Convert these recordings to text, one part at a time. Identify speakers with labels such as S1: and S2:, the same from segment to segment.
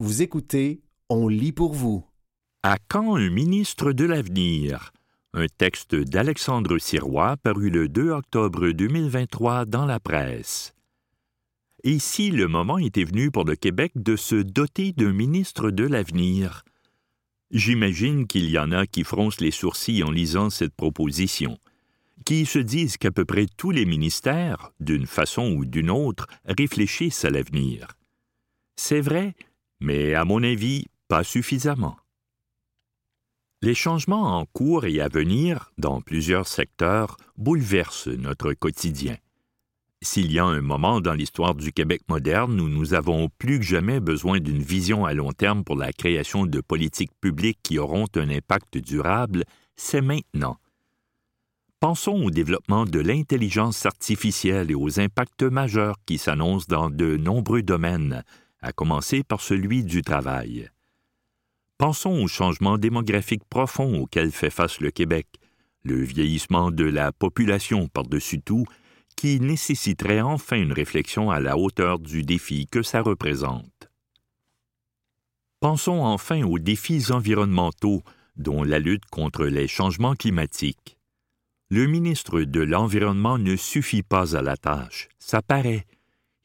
S1: Vous écoutez On lit pour vous.
S2: À quand un ministre de l'avenir? Un texte d'Alexandre Sirois paru le 2 octobre 2023 dans la presse. Si le moment était venu pour le Québec de se doter d'un ministre de l'avenir? J'imagine qu'il y en a qui froncent les sourcils en lisant cette proposition, qui se disent qu'à peu près tous les ministères, d'une façon ou d'une autre, réfléchissent à l'avenir. C'est vrai, mais à mon avis, pas suffisamment. Les changements en cours et à venir dans plusieurs secteurs bouleversent notre quotidien. S'il y a un moment dans l'histoire du Québec moderne où nous avons plus que jamais besoin d'une vision à long terme pour la création de politiques publiques qui auront un impact durable, c'est maintenant. Pensons au développement de l'intelligence artificielle et aux impacts majeurs qui s'annoncent dans de nombreux domaines, à commencer par celui du travail. Pensons au changement démographique profond auquel fait face le Québec, le vieillissement de la population par-dessus tout qui nécessiterait enfin une réflexion à la hauteur du défi que ça représente. Pensons enfin aux défis environnementaux, dont la lutte contre les changements climatiques. Le ministre de l'Environnement ne suffit pas à la tâche, ça paraît.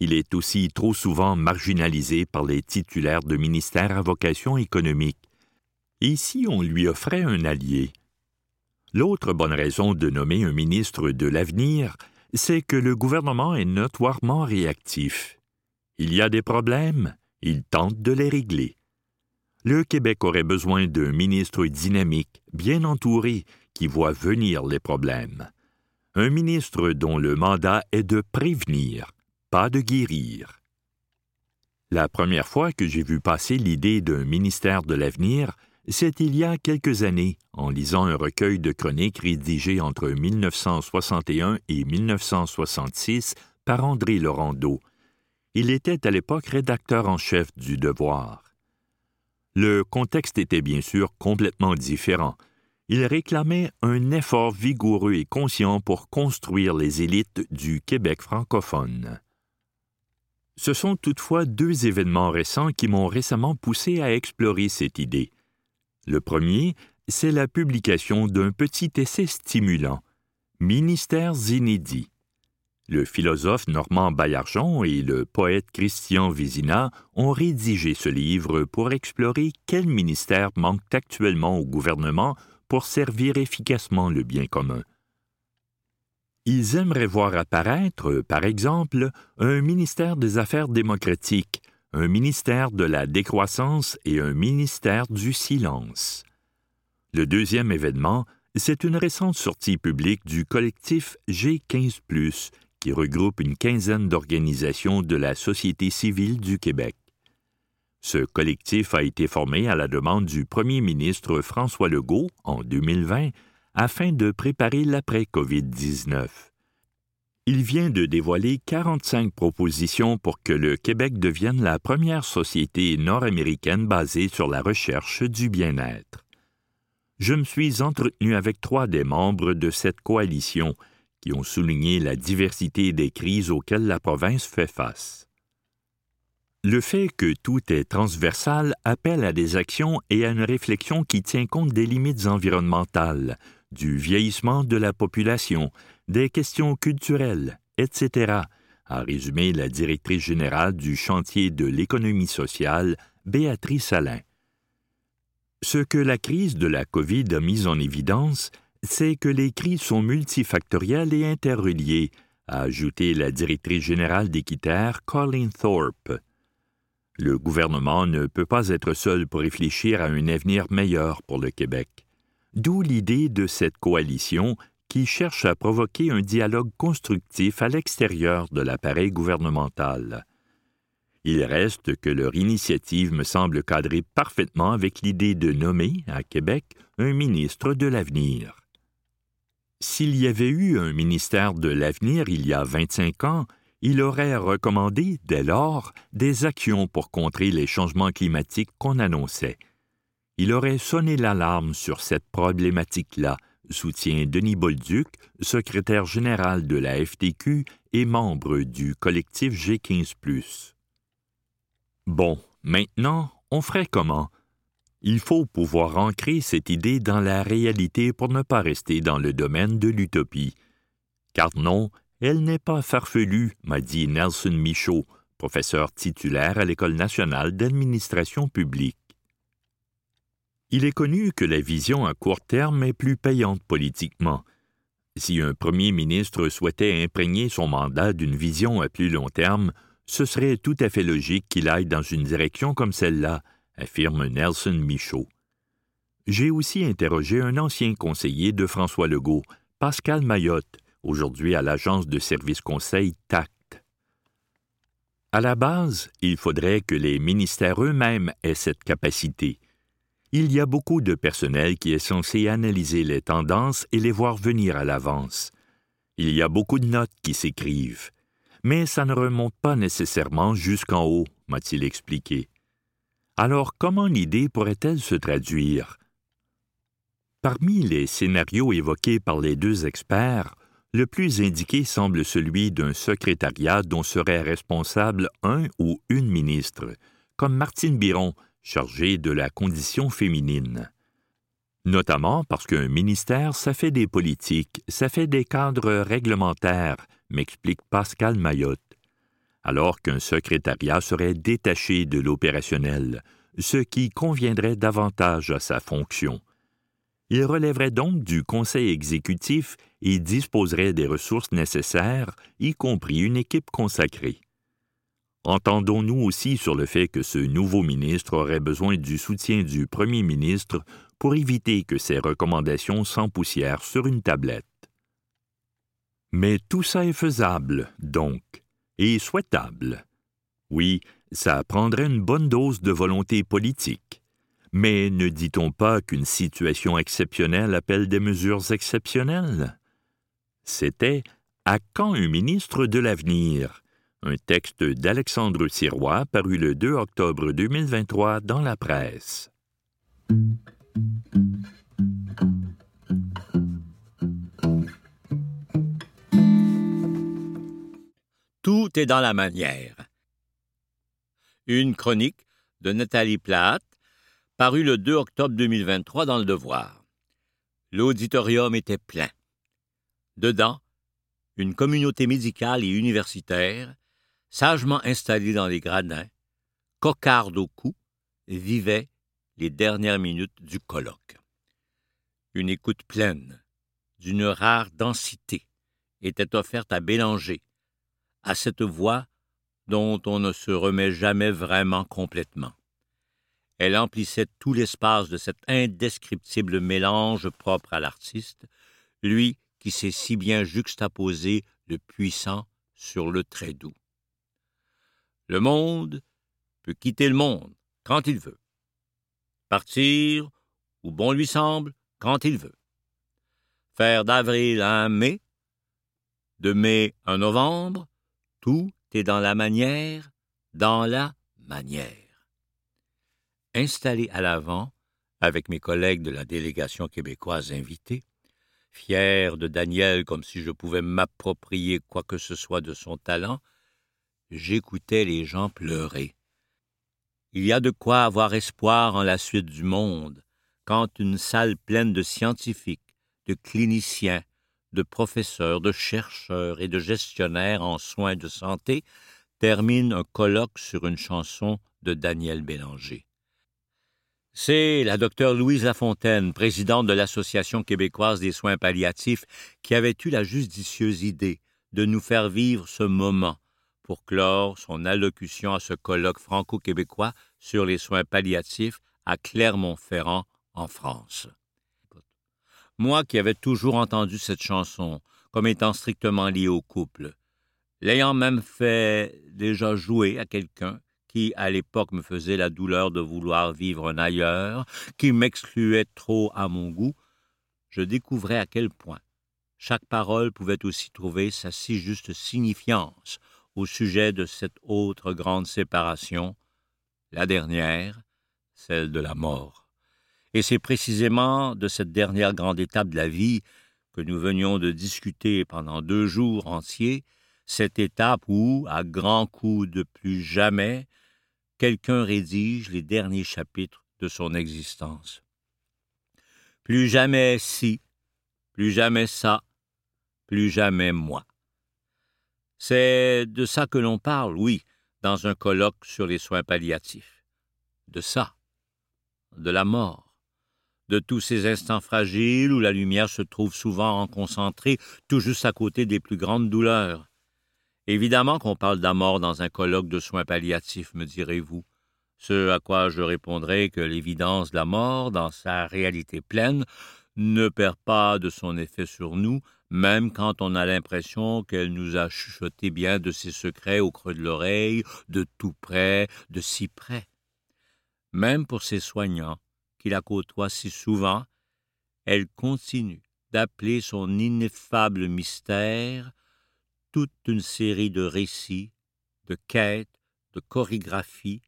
S2: Il est aussi trop souvent marginalisé par les titulaires de ministères à vocation économique. Et si on lui offrait un allié? L'autre bonne raison de nommer un ministre de l'avenir, c'est que le gouvernement est notoirement réactif. Il y a des problèmes, il tente de les régler. Le Québec aurait besoin d'un ministre dynamique, bien entouré, qui voit venir les problèmes. Un ministre dont le mandat est de prévenir, pas de guérir. La première fois que j'ai vu passer l'idée d'un ministère de l'avenir, c'est il y a quelques années, en lisant un recueil de chroniques rédigé entre 1961 et 1966 par André Laurendeau. Il était à l'époque rédacteur en chef du Devoir. Le contexte était bien sûr complètement différent. Il réclamait un effort vigoureux et conscient pour construire les élites du Québec francophone. Ce sont toutefois deux événements récents qui m'ont récemment poussé à explorer cette idée. Le premier, c'est la publication d'un petit essai stimulant, Ministères inédits. Le philosophe Normand Baillargeon et le poète Christian Vézina ont rédigé ce livre pour explorer quels ministères manquent actuellement au gouvernement pour servir efficacement le bien commun. Ils aimeraient voir apparaître, par exemple, un ministère des Affaires démocratiques, un ministère de la décroissance et un ministère du silence. Le deuxième événement, c'est une récente sortie publique du collectif G15 ⁇ qui regroupe une quinzaine d'organisations de la société civile du Québec. Ce collectif a été formé à la demande du premier ministre François Legault en 2020 afin de préparer l'après-COVID-19 il vient de dévoiler 45 propositions pour que le Québec devienne la première société nord-américaine basée sur la recherche du bien-être. Je me suis entretenu avec trois des membres de cette coalition qui ont souligné la diversité des crises auxquelles la province fait face. Le fait que tout est transversal appelle à des actions et à une réflexion qui tient compte des limites environnementales, du vieillissement de la population, des questions culturelles, etc., a résumé la directrice générale du chantier de l'économie sociale, Béatrice Alain. Ce que la crise de la COVID a mis en évidence, c'est que les crises sont multifactorielles et interreliées, a ajouté la directrice générale d'Équiterre, Colleen Thorpe. Le gouvernement ne peut pas être seul pour réfléchir à un avenir meilleur pour le Québec. D'où l'idée de cette coalition qui cherche à provoquer un dialogue constructif à l'extérieur de l'appareil gouvernemental. Il reste que leur initiative me semble cadrer parfaitement avec l'idée de nommer, à Québec, un ministre de l'avenir. S'il y avait eu un ministère de l'avenir il y a 25 ans, il aurait recommandé, dès lors, des actions pour contrer les changements climatiques qu'on annonçait. Il aurait sonné l'alarme sur cette problématique-là, soutient Denis Bolduc, secrétaire général de la FTQ et membre du collectif G15 ⁇ Bon, maintenant, on ferait comment? Il faut pouvoir ancrer cette idée dans la réalité pour ne pas rester dans le domaine de l'utopie. Car non, elle n'est pas farfelue, m'a dit Nelson Michaud, professeur titulaire à l'École nationale d'administration publique. Il est connu que la vision à court terme est plus payante politiquement. Si un premier ministre souhaitait imprégner son mandat d'une vision à plus long terme, ce serait tout à fait logique qu'il aille dans une direction comme celle-là, affirme Nelson Michaud. J'ai aussi interrogé un ancien conseiller de François Legault, Pascal Mayotte, aujourd'hui à l'agence de service conseil TACT. À la base, il faudrait que les ministères eux-mêmes aient cette capacité. Il y a beaucoup de personnel qui est censé analyser les tendances et les voir venir à l'avance. Il y a beaucoup de notes qui s'écrivent. Mais ça ne remonte pas nécessairement jusqu'en haut, m'a-t-il expliqué. Alors comment l'idée pourrait-elle se traduire? Parmi les scénarios évoqués par les deux experts, le plus indiqué semble celui d'un secrétariat dont serait responsable un ou une ministre, comme Martine Biron, chargée de la condition féminine. Notamment parce qu'un ministère, ça fait des politiques, ça fait des cadres réglementaires, m'explique Pascal Mayotte alors qu'un secrétariat serait détaché de l'opérationnel, ce qui conviendrait davantage à sa fonction. Il relèverait donc du conseil exécutif et disposerait des ressources nécessaires, y compris une équipe consacrée. Entendons-nous aussi sur le fait que ce nouveau ministre aurait besoin du soutien du Premier ministre pour éviter que ses recommandations s'empoussièrent sur une tablette. Mais tout ça est faisable, donc et souhaitable. Oui, ça prendrait une bonne dose de volonté politique. Mais ne dit-on pas qu'une situation exceptionnelle appelle des mesures exceptionnelles? C'était À quand un ministre de l'avenir? Un texte d'Alexandre Sirois paru le 2 octobre 2023 dans la presse.
S3: Tout est dans la manière. Une chronique de Nathalie Platt, parue le 2 octobre 2023 dans Le Devoir. L'auditorium était plein. Dedans, une communauté médicale et universitaire, sagement installée dans les gradins, cocarde au cou, vivait les dernières minutes du colloque. Une écoute pleine, d'une rare densité, était offerte à Bélanger, à cette voix dont on ne se remet jamais vraiment complètement. Elle emplissait tout l'espace de cet indescriptible mélange propre à l'artiste, lui qui sait si bien juxtaposer le puissant sur le très doux. Le monde peut quitter le monde quand il veut, partir où bon lui semble quand il veut, faire d'avril un mai, de mai un novembre, tout est dans la manière, dans la manière. Installé à l'avant, avec mes collègues de la délégation québécoise invitée, fier de Daniel comme si je pouvais m'approprier quoi que ce soit de son talent, j'écoutais les gens pleurer. Il y a de quoi avoir espoir en la suite du monde, quand une salle pleine de scientifiques, de cliniciens, de professeurs, de chercheurs et de gestionnaires en soins de santé termine un colloque sur une chanson de Daniel Bélanger. C'est la docteure Louise Lafontaine, présidente de l'Association québécoise des soins palliatifs, qui avait eu la judicieuse idée de nous faire vivre ce moment pour clore son allocution à ce colloque franco-québécois sur les soins palliatifs à Clermont-Ferrand, en France. Moi qui avais toujours entendu cette chanson comme étant strictement liée au couple, l'ayant même fait déjà jouer à quelqu'un qui, à l'époque, me faisait la douleur de vouloir vivre un ailleurs, qui m'excluait trop à mon goût, je découvrais à quel point chaque parole pouvait aussi trouver sa si juste signifiance au sujet de cette autre grande séparation, la dernière, celle de la mort. Et c'est précisément de cette dernière grande étape de la vie que nous venions de discuter pendant deux jours entiers, cette étape où, à grands coups de plus jamais, quelqu'un rédige les derniers chapitres de son existence. Plus jamais si, plus jamais ça, plus jamais moi. C'est de ça que l'on parle, oui, dans un colloque sur les soins palliatifs. De ça, de la mort, de tous ces instants fragiles où la lumière se trouve souvent concentrée tout juste à côté des plus grandes douleurs. Évidemment qu'on parle de la mort dans un colloque de soins palliatifs, me direz-vous. Ce à quoi je répondrai que l'évidence de la mort, dans sa réalité pleine, ne perd pas de son effet sur nous, même quand on a l'impression qu'elle nous a chuchoté bien de ses secrets au creux de l'oreille, de tout près, de si près. Même pour ses soignants, qui la côtoient si souvent, elle continue d'appeler son ineffable mystère toute une série de récits, de quêtes, de chorégraphies,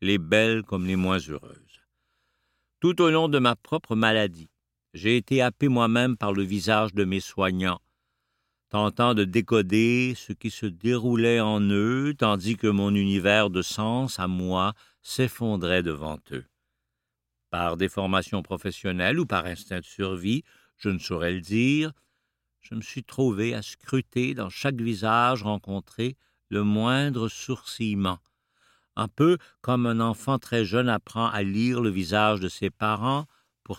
S3: les belles comme les moins heureuses. Tout au long de ma propre maladie, j'ai été happé moi-même par le visage de mes soignants, tentant de décoder ce qui se déroulait en eux, tandis que mon univers de sens à moi s'effondrait devant eux. Par déformation professionnelle ou par instinct de survie, je ne saurais le dire, je me suis trouvé à scruter dans chaque visage rencontré le moindre sourcillement, un peu comme un enfant très jeune apprend à lire le visage de ses parents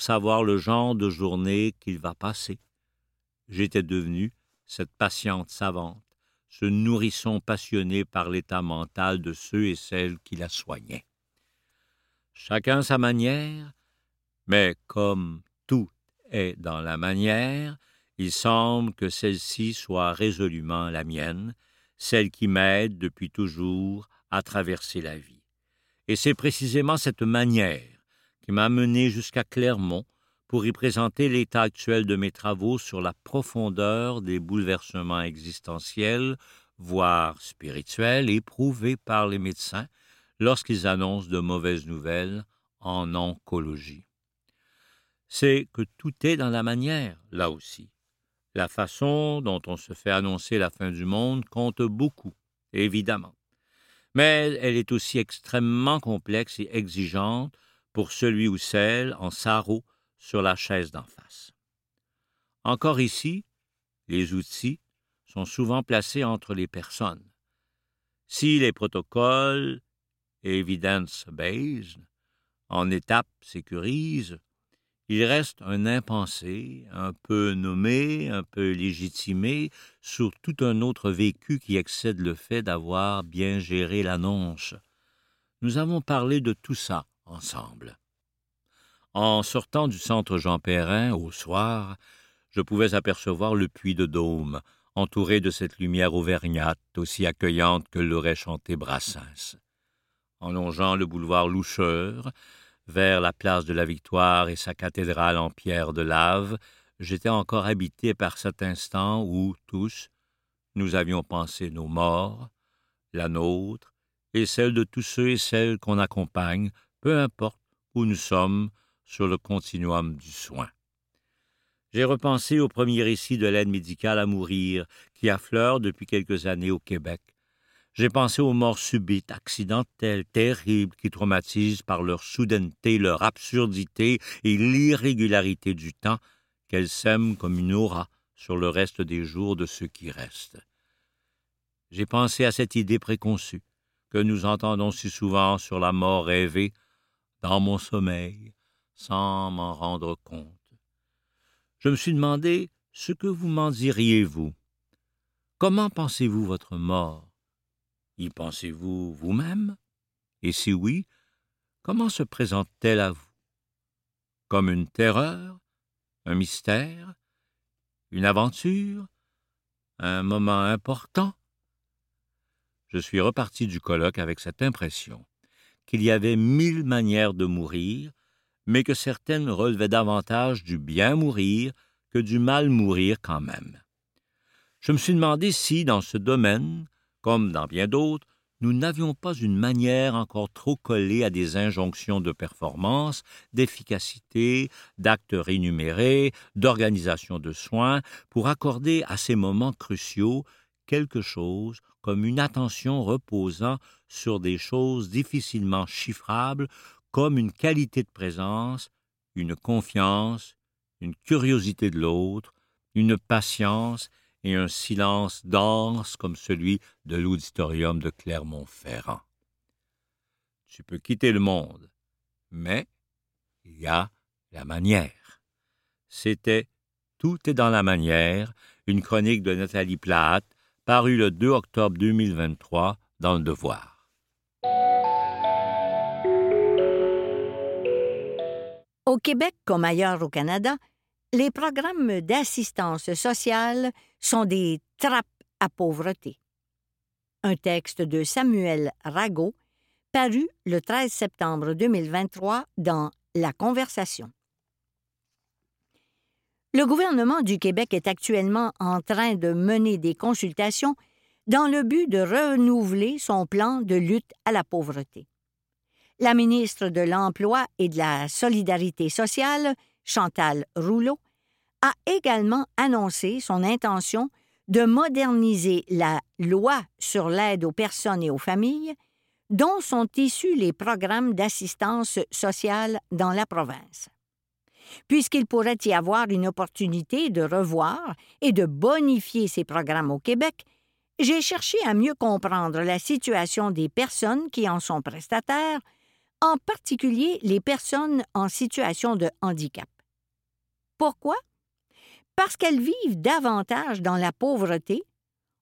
S3: savoir le genre de journée qu'il va passer. J'étais devenu cette patiente savante, ce nourrisson passionné par l'état mental de ceux et celles qui la soignaient. Chacun sa manière, mais comme tout est dans la manière, il semble que celle-ci soit résolument la mienne, celle qui m'aide depuis toujours à traverser la vie. Et c'est précisément cette manière qui m'a mené jusqu'à Clermont pour y présenter l'état actuel de mes travaux sur la profondeur des bouleversements existentiels, voire spirituels, éprouvés par les médecins lorsqu'ils annoncent de mauvaises nouvelles en oncologie. C'est que tout est dans la manière, là aussi. La façon dont on se fait annoncer la fin du monde compte beaucoup, évidemment mais elle est aussi extrêmement complexe et exigeante pour celui ou celle en sarreau sur la chaise d'en face. Encore ici, les outils sont souvent placés entre les personnes. Si les protocoles evidence-based en étapes sécurisent, il reste un impensé, un peu nommé, un peu légitimé, sur tout un autre vécu qui excède le fait d'avoir bien géré l'annonce. Nous avons parlé de tout ça En sortant du centre Jean Perrin au soir, je pouvais apercevoir le puits de Dôme, entouré de cette lumière auvergnate aussi accueillante que l'aurait chanté Brassens. En longeant le boulevard Loucheur, vers la place de la Victoire et sa cathédrale en pierre de lave, j'étais encore habité par cet instant où, tous, nous avions pensé nos morts, la nôtre, et celle de tous ceux et celles qu'on accompagne, peu importe où nous sommes sur le continuum du soin. J'ai repensé au premier récit de l'aide médicale à mourir qui affleure depuis quelques années au Québec, j'ai pensé aux morts subites, accidentelles, terribles, qui traumatisent par leur soudaineté, leur absurdité et l'irrégularité du temps qu'elles sèment comme une aura sur le reste des jours de ceux qui restent. J'ai pensé à cette idée préconçue que nous entendons si souvent sur la mort rêvée dans mon sommeil, sans m'en rendre compte. Je me suis demandé ce que vous m'en diriez, vous. Comment pensez-vous votre mort? Y pensez-vous vous-même? Et si oui, comment se présente-t-elle à vous? Comme une terreur Un mystère Une aventure Un moment important? Je suis reparti du colloque avec cette impression qu'il y avait mille manières de mourir, mais que certaines relevaient davantage du bien mourir que du mal mourir quand même. Je me suis demandé si, dans ce domaine, comme dans bien d'autres, nous n'avions pas une manière encore trop collée à des injonctions de performance, d'efficacité, d'actes rémunérés, d'organisation de soins, pour accorder à ces moments cruciaux quelque chose comme une attention reposant sur des choses difficilement chiffrables comme une qualité de présence, une confiance, une curiosité de l'autre, une patience et un silence dense comme celui de l'auditorium de Clermont-Ferrand. Tu peux quitter le monde, mais il y a la manière. C'était Tout est dans la manière, une chronique de Nathalie Platt, parue le 2 octobre 2023 dans Le Devoir.
S4: Au Québec comme ailleurs au Canada, les programmes d'assistance sociale sont des trappes à pauvreté. Un texte de Samuel Rago, paru le 13 septembre 2023 dans La Conversation. Le gouvernement du Québec est actuellement en train de mener des consultations dans le but de renouveler son plan de lutte à la pauvreté. La ministre de l'Emploi et de la Solidarité sociale, Chantal Rouleau, a également annoncé son intention de moderniser la loi sur l'aide aux personnes et aux familles, dont sont issus les programmes d'assistance sociale dans la province. Puisqu'il pourrait y avoir une opportunité de revoir et de bonifier ces programmes au Québec, j'ai cherché à mieux comprendre la situation des personnes qui en sont prestataires, en particulier les personnes en situation de handicap. Pourquoi? Parce qu'elles vivent davantage dans la pauvreté,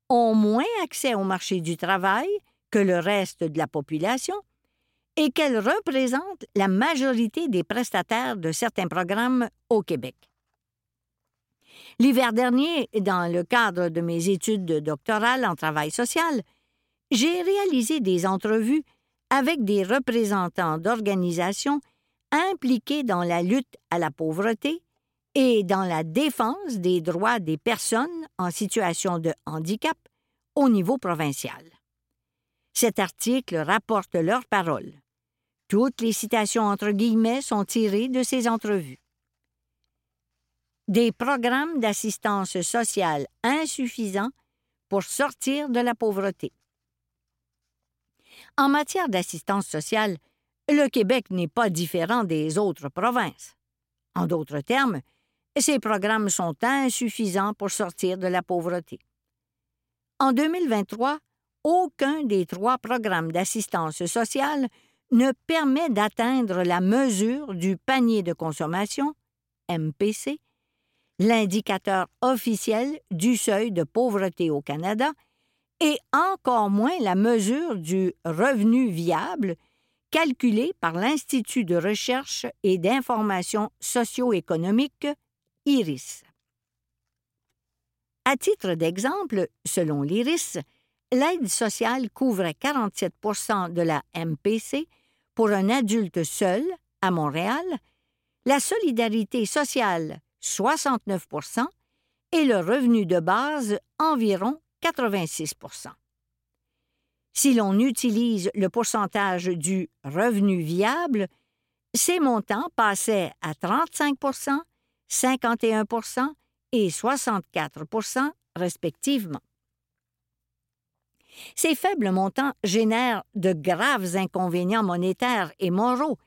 S4: ont moins accès au marché du travail que le reste de la population et qu'elles représentent la majorité des prestataires de certains programmes au Québec. L'hiver dernier, dans le cadre de mes études doctorales en travail social, j'ai réalisé des entrevues avec des représentants d'organisations impliquées dans la lutte à la pauvreté et dans la défense des droits des personnes en situation de handicap au niveau provincial. Cet article rapporte leurs paroles. Toutes les citations entre guillemets sont tirées de ces entrevues. Des programmes d'assistance sociale insuffisants pour sortir de la pauvreté. En matière d'assistance sociale, le Québec n'est pas différent des autres provinces. En d'autres termes, ces programmes sont insuffisants pour sortir de la pauvreté. En 2023, aucun des trois programmes d'assistance sociale ne permet d'atteindre la mesure du panier de consommation, MPC, l'indicateur officiel du seuil de pauvreté au Canada, et encore moins la mesure du revenu viable calculé par l'Institut de recherche et d'information socio-économique, IRIS. À titre d'exemple, selon l'IRIS, l'aide sociale couvrait 47% de la MPC pour un adulte seul à Montréal, la solidarité sociale 69% et le revenu de base environ 86% Si l'on utilise le pourcentage du revenu viable, ces montants passaient à 35% 51% et 64% respectivement. Ces faibles montants génèrent de graves inconvénients monétaires et moraux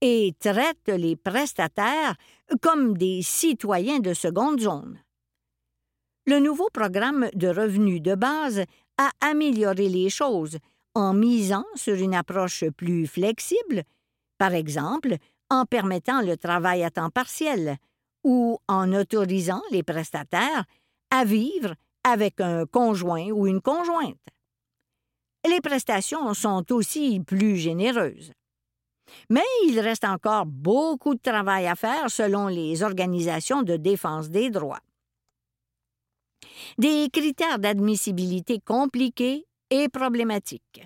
S4: et traitent les prestataires comme des citoyens de seconde zone. Le nouveau programme de revenus de base a amélioré les choses en misant sur une approche plus flexible, par exemple en permettant le travail à temps partiel ou en autorisant les prestataires à vivre avec un conjoint ou une conjointe les prestations sont aussi plus généreuses. Mais il reste encore beaucoup de travail à faire selon les organisations de défense des droits. Des critères d'admissibilité compliqués et problématiques.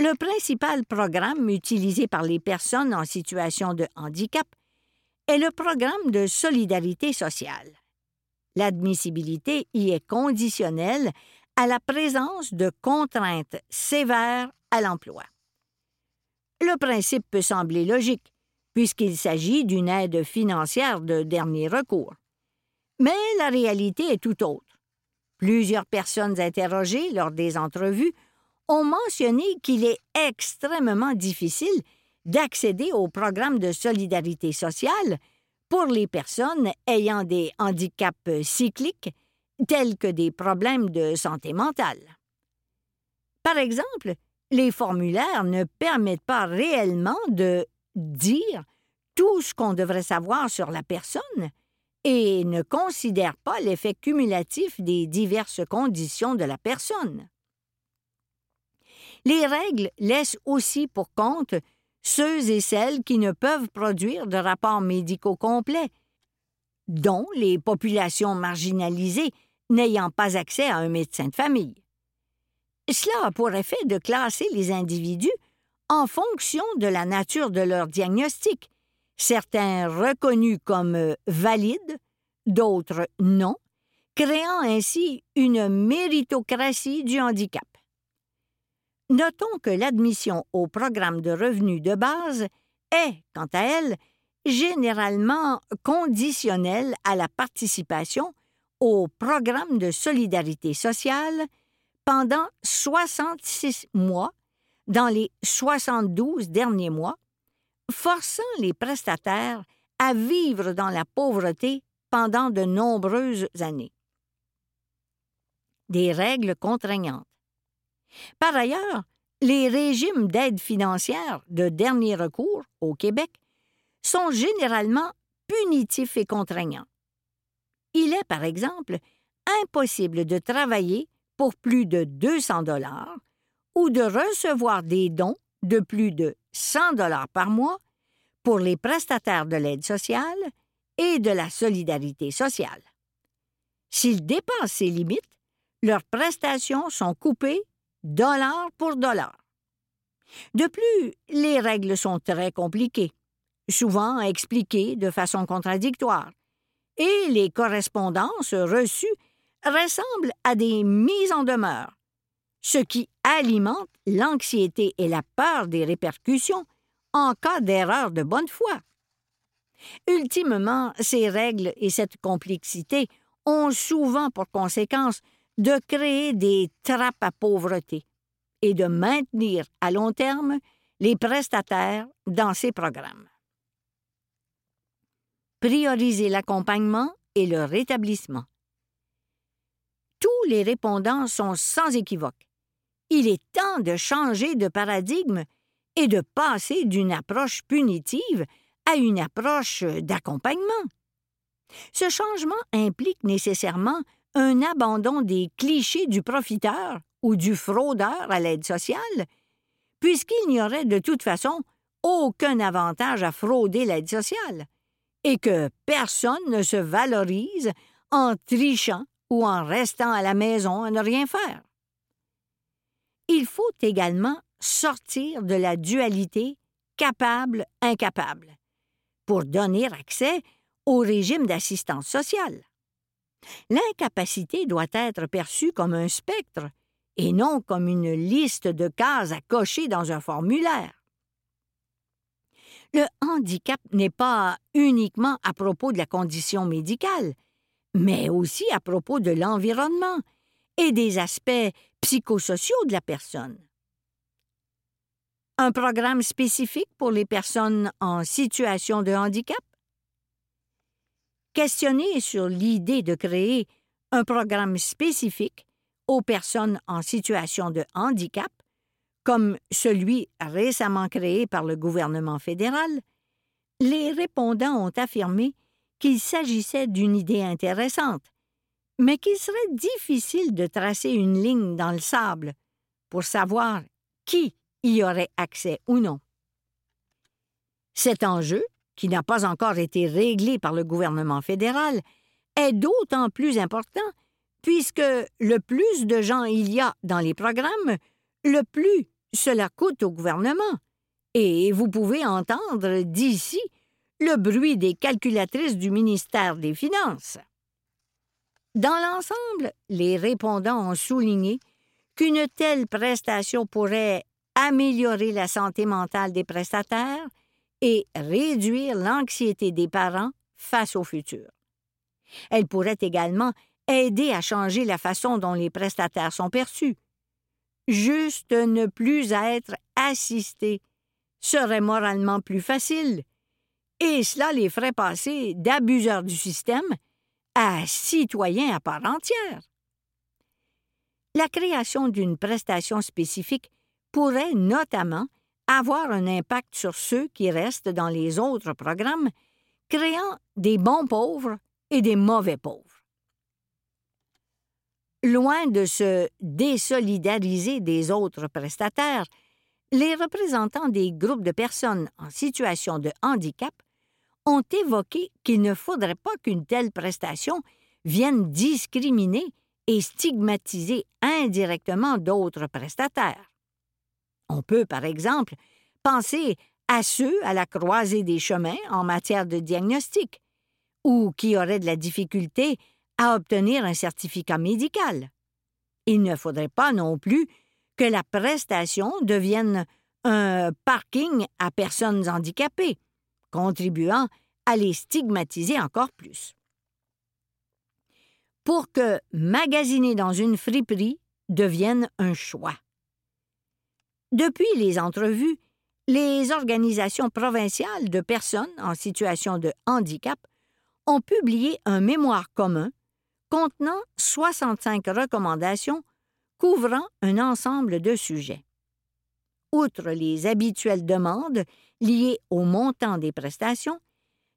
S4: Le principal programme utilisé par les personnes en situation de handicap est le programme de solidarité sociale. L'admissibilité y est conditionnelle à la présence de contraintes sévères à l'emploi. Le principe peut sembler logique, puisqu'il s'agit d'une aide financière de dernier recours. Mais la réalité est tout autre. Plusieurs personnes interrogées lors des entrevues ont mentionné qu'il est extrêmement difficile d'accéder au programme de solidarité sociale pour les personnes ayant des handicaps cycliques tels que des problèmes de santé mentale. Par exemple, les formulaires ne permettent pas réellement de dire tout ce qu'on devrait savoir sur la personne et ne considèrent pas l'effet cumulatif des diverses conditions de la personne. Les règles laissent aussi pour compte ceux et celles qui ne peuvent produire de rapports médicaux complets, dont les populations marginalisées n'ayant pas accès à un médecin de famille. Cela a pour effet de classer les individus en fonction de la nature de leur diagnostic, certains reconnus comme valides, d'autres non, créant ainsi une méritocratie du handicap. Notons que l'admission au programme de revenus de base est, quant à elle, généralement conditionnelle à la participation au programme de solidarité sociale pendant 66 mois dans les 72 derniers mois, forçant les prestataires à vivre dans la pauvreté pendant de nombreuses années. Des règles contraignantes. Par ailleurs, les régimes d'aide financière de dernier recours au Québec sont généralement punitifs et contraignants. Il est, par exemple, impossible de travailler pour plus de 200 dollars ou de recevoir des dons de plus de 100 dollars par mois pour les prestataires de l'aide sociale et de la solidarité sociale. S'ils dépassent ces limites, leurs prestations sont coupées dollar pour dollar. De plus, les règles sont très compliquées, souvent expliquées de façon contradictoire, et les correspondances reçues ressemblent à des mises en demeure, ce qui alimente l'anxiété et la peur des répercussions en cas d'erreur de bonne foi. Ultimement, ces règles et cette complexité ont souvent pour conséquence de créer des trappes à pauvreté et de maintenir à long terme les prestataires dans ces programmes. Prioriser l'accompagnement et le rétablissement. Tous les répondants sont sans équivoque. Il est temps de changer de paradigme et de passer d'une approche punitive à une approche d'accompagnement. Ce changement implique nécessairement un abandon des clichés du profiteur ou du fraudeur à l'aide sociale, puisqu'il n'y aurait de toute façon aucun avantage à frauder l'aide sociale, et que personne ne se valorise en trichant ou en restant à la maison à ne rien faire. Il faut également sortir de la dualité capable-incapable pour donner accès au régime d'assistance sociale. L'incapacité doit être perçue comme un spectre et non comme une liste de cases à cocher dans un formulaire. Le handicap n'est pas uniquement à propos de la condition médicale, mais aussi à propos de l'environnement et des aspects psychosociaux de la personne. Un programme spécifique pour les personnes en situation de handicap? Questionner sur l'idée de créer un programme spécifique aux personnes en situation de handicap, comme celui récemment créé par le gouvernement fédéral, les répondants ont affirmé qu'il s'agissait d'une idée intéressante, mais qu'il serait difficile de tracer une ligne dans le sable pour savoir qui y aurait accès ou non. Cet enjeu, qui n'a pas encore été réglé par le gouvernement fédéral, est d'autant plus important puisque le plus de gens il y a dans les programmes, le plus cela coûte au gouvernement. Et vous pouvez entendre d'ici le bruit des calculatrices du ministère des Finances. Dans l'ensemble, les répondants ont souligné qu'une telle prestation pourrait améliorer la santé mentale des prestataires et réduire l'anxiété des parents face au futur. Elle pourrait également aider à changer la façon dont les prestataires sont perçus. Juste ne plus être assistés serait moralement plus facile, et cela les ferait passer d'abuseurs du système à citoyens à part entière. La création d'une prestation spécifique pourrait notamment avoir un impact sur ceux qui restent dans les autres programmes, créant des bons pauvres et des mauvais pauvres. Loin de se désolidariser des autres prestataires, les représentants des groupes de personnes en situation de handicap ont évoqué qu'il ne faudrait pas qu'une telle prestation vienne discriminer et stigmatiser indirectement d'autres prestataires. On peut, par exemple, penser à ceux à la croisée des chemins en matière de diagnostic, ou qui auraient de la difficulté à obtenir un certificat médical. Il ne faudrait pas non plus que la prestation devienne un parking à personnes handicapées, contribuant à les stigmatiser encore plus. Pour que magasiner dans une friperie devienne un choix. Depuis les entrevues, les organisations provinciales de personnes en situation de handicap ont publié un mémoire commun contenant 65 recommandations couvrant un ensemble de sujets. Outre les habituelles demandes liées au montant des prestations,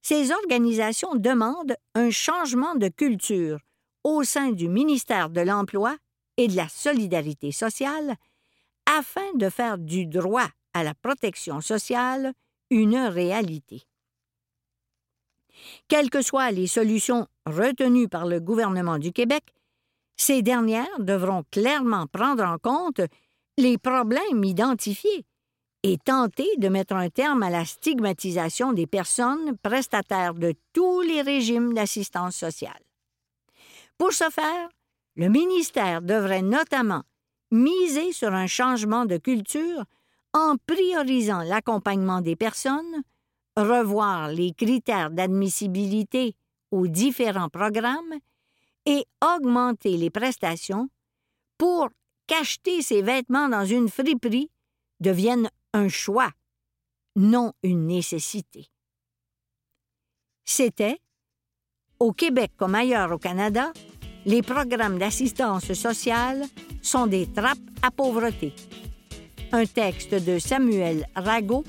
S4: ces organisations demandent un changement de culture au sein du ministère de l'Emploi et de la Solidarité sociale afin de faire du droit à la protection sociale une réalité. Quelles que soient les solutions retenues par le gouvernement du Québec, ces dernières devront clairement prendre en compte les problèmes identifiés et tenter de mettre un terme à la stigmatisation des personnes prestataires de tous les régimes d'assistance sociale. Pour ce faire, le ministère devrait notamment miser sur un changement de culture en priorisant l'accompagnement des personnes, revoir les critères d'admissibilité aux différents programmes et augmenter les prestations pour qu'acheter ses vêtements dans une friperie devienne un choix, non une nécessité. C'était, au Québec comme ailleurs au Canada, les programmes d'assistance sociale sont des trappes à pauvreté. Un texte de Samuel Rago,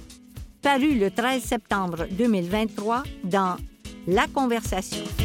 S4: paru le 13 septembre 2023 dans La Conversation.